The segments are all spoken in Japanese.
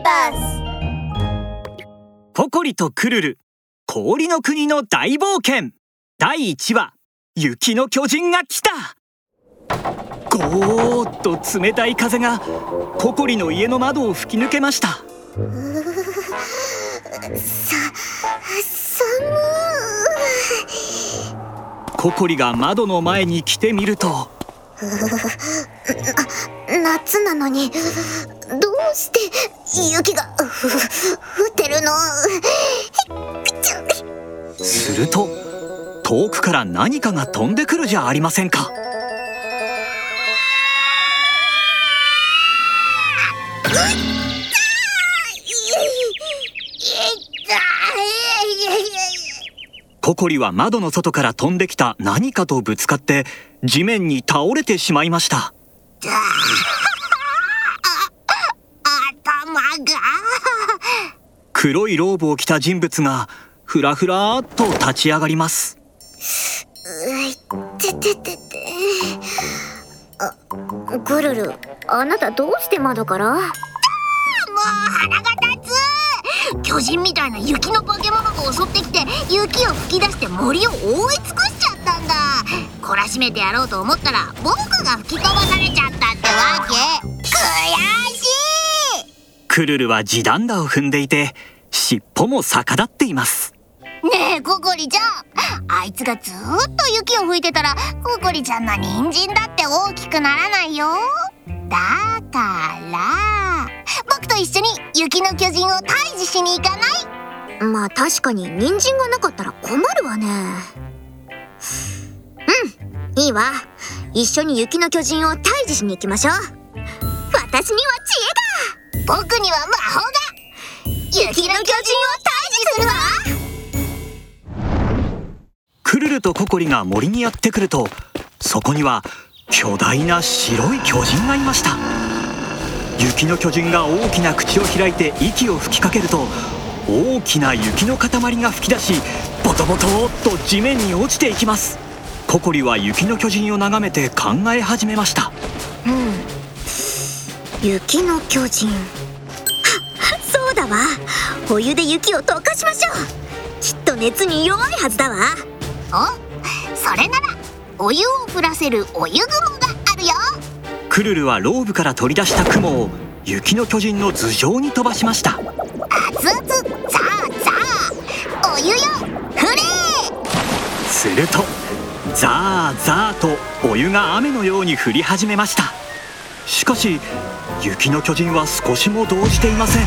ーバスココリとクルル。氷の国の大冒険。第1話。雪の巨人が来た。ゴーッと冷たい風がココリの家の窓を吹き抜けました。さ寒ココリが窓の前に来てみるとあ夏なのにどうして雪が降ってるの？すると遠くから何かが飛んでくるじゃありませんか。ココリは窓の外から飛んできた何かとぶつかって地面に倒れてしまいました。頭が。黒いローブを着た人物がふらふらっと立ち上がります。ててててあグルルあなたどうして窓から？もう鼻が立つ。巨人みたいな雪の化け物が襲ってきて雪を吹き出して森を覆い尽くしちゃったんだ。懲らしめてやろうと思ったら僕が吹き飛ばされちゃったってわけ。悔しい。クルルは地団打を踏んでいて尻尾も逆立っています。ねえココリちゃん。あいつがずっと雪を吹いてたらココリちゃんの人参だって大きくならないよ。だから僕と一緒に雪の巨人を退治しに行かない？まあ確かに人参がなかったら困るわね。うんいいわ。一緒に雪の巨人を退治しに行きましょう。私には知恵が。僕には魔法が。雪の巨人を退治するわ。クルルとココリが森にやってくるとそこには巨大な白い巨人がいました。雪の巨人が大きな口を開いて息を吹きかけると大きな雪の塊が吹き出しボトボトっと地面に落ちていきます。ココリは雪の巨人を眺めて考え始めました。うん。雪の巨人。そうだわ。お湯で雪を溶かしましょう。きっと熱に弱いはずだわ。おそれならお湯を降らせるお湯雲があるよ。クルルはローブから取り出した雲を雪の巨人の頭上に飛ばしました。熱々するとザーザーとお湯が雨のように降り始めました。しかし雪の巨人は少しも動じていません。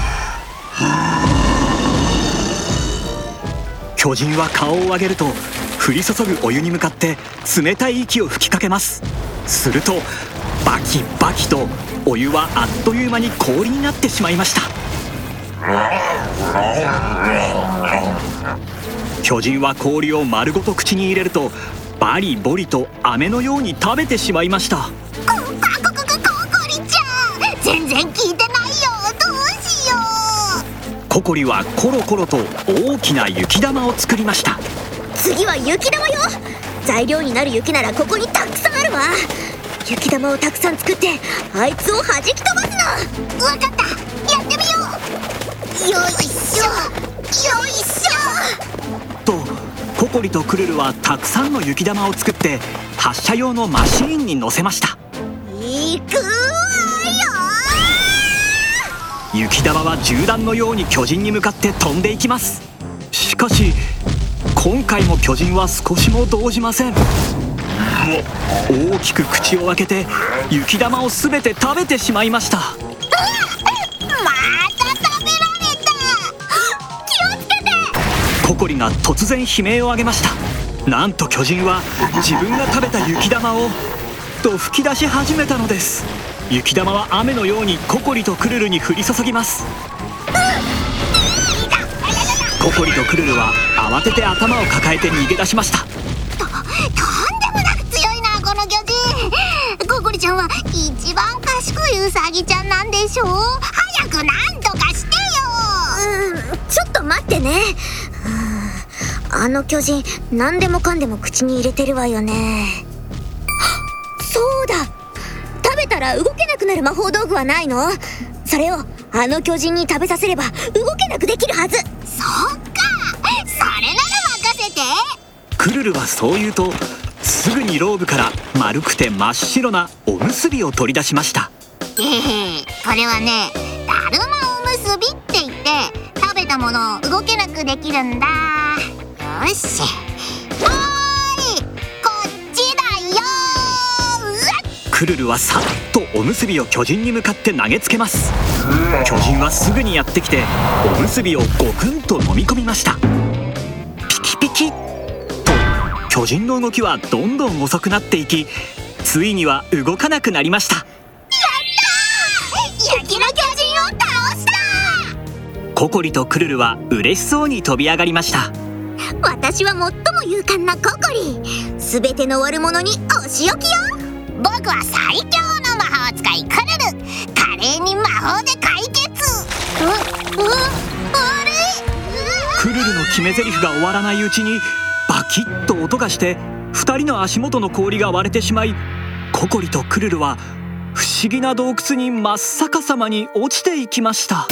巨人は顔を上げると降り注ぐお湯に向かって冷たい息を吹きかけます。するとバキバキとお湯はあっという間に氷になってしまいました。巨人は氷を丸ごと口に入れるとバリボリと飴のように食べてしまいました。コココココリちゃん全然聞いてないよどうしようココリはコロコロと大きな雪玉を作りました次は雪玉よ材料になる雪ならここにたくさんあるわ雪玉をたくさん作ってあいつを弾き飛ばすのわかったやってみようよいしょよいしょとココリとクルルはたくさんの雪玉を作って発射用のマシーンに乗せました。いくわよ雪玉は銃弾のように巨人に向かって飛んでいきます。しかし今回も巨人は少しも動じません。大きく口を開けて雪玉を全て食べてしまいました。ココリが突然悲鳴を上げました。なんと巨人は自分が食べた雪玉をと吹き出し始めたのです。雪玉は雨のようにココリとクルルに降り注ぎます。ココリとクルルは慌てて頭を抱えて逃げ出しました。ととんでもなく強いなこの巨人。ココリちゃんは一番賢いウサギちゃんなんでしょう。早くなんとかしてよ。うんちょっと待ってねあの巨人何でもかんでも口に入れてるわよね。そうだ。食べたら動けなくなる魔法道具はないの？それをあの巨人に食べさせれば動けなくできるはず。そっか。それなら任せて。クルルはそう言うとすぐにローブから丸くて真っ白なおむすびを取り出しました。ええこれはねだるまおむすびって言って食べたものを動けなくできるんだよしおーいこっちだよクルルはさっとおむすびを巨人に向かって投げつけます。巨人はすぐにやってきておむすびをゴクンと飲み込みました。ピキピキと。巨人の動きはどんどん遅くなっていきついには動かなくなりました。雪の巨人を倒したココリとクルルは嬉しそうに飛び上がりました私は最も勇敢なココリ。全ての悪者にお仕置きよ。僕は最強の魔法使いクルル。華麗に魔法で解決。ううクルルの決め台詞が終わらないうちにバキッと音がして2人の足元の氷が割れてしまいココリとクルルは不思議な洞窟に真っ逆さまに落ちていきました。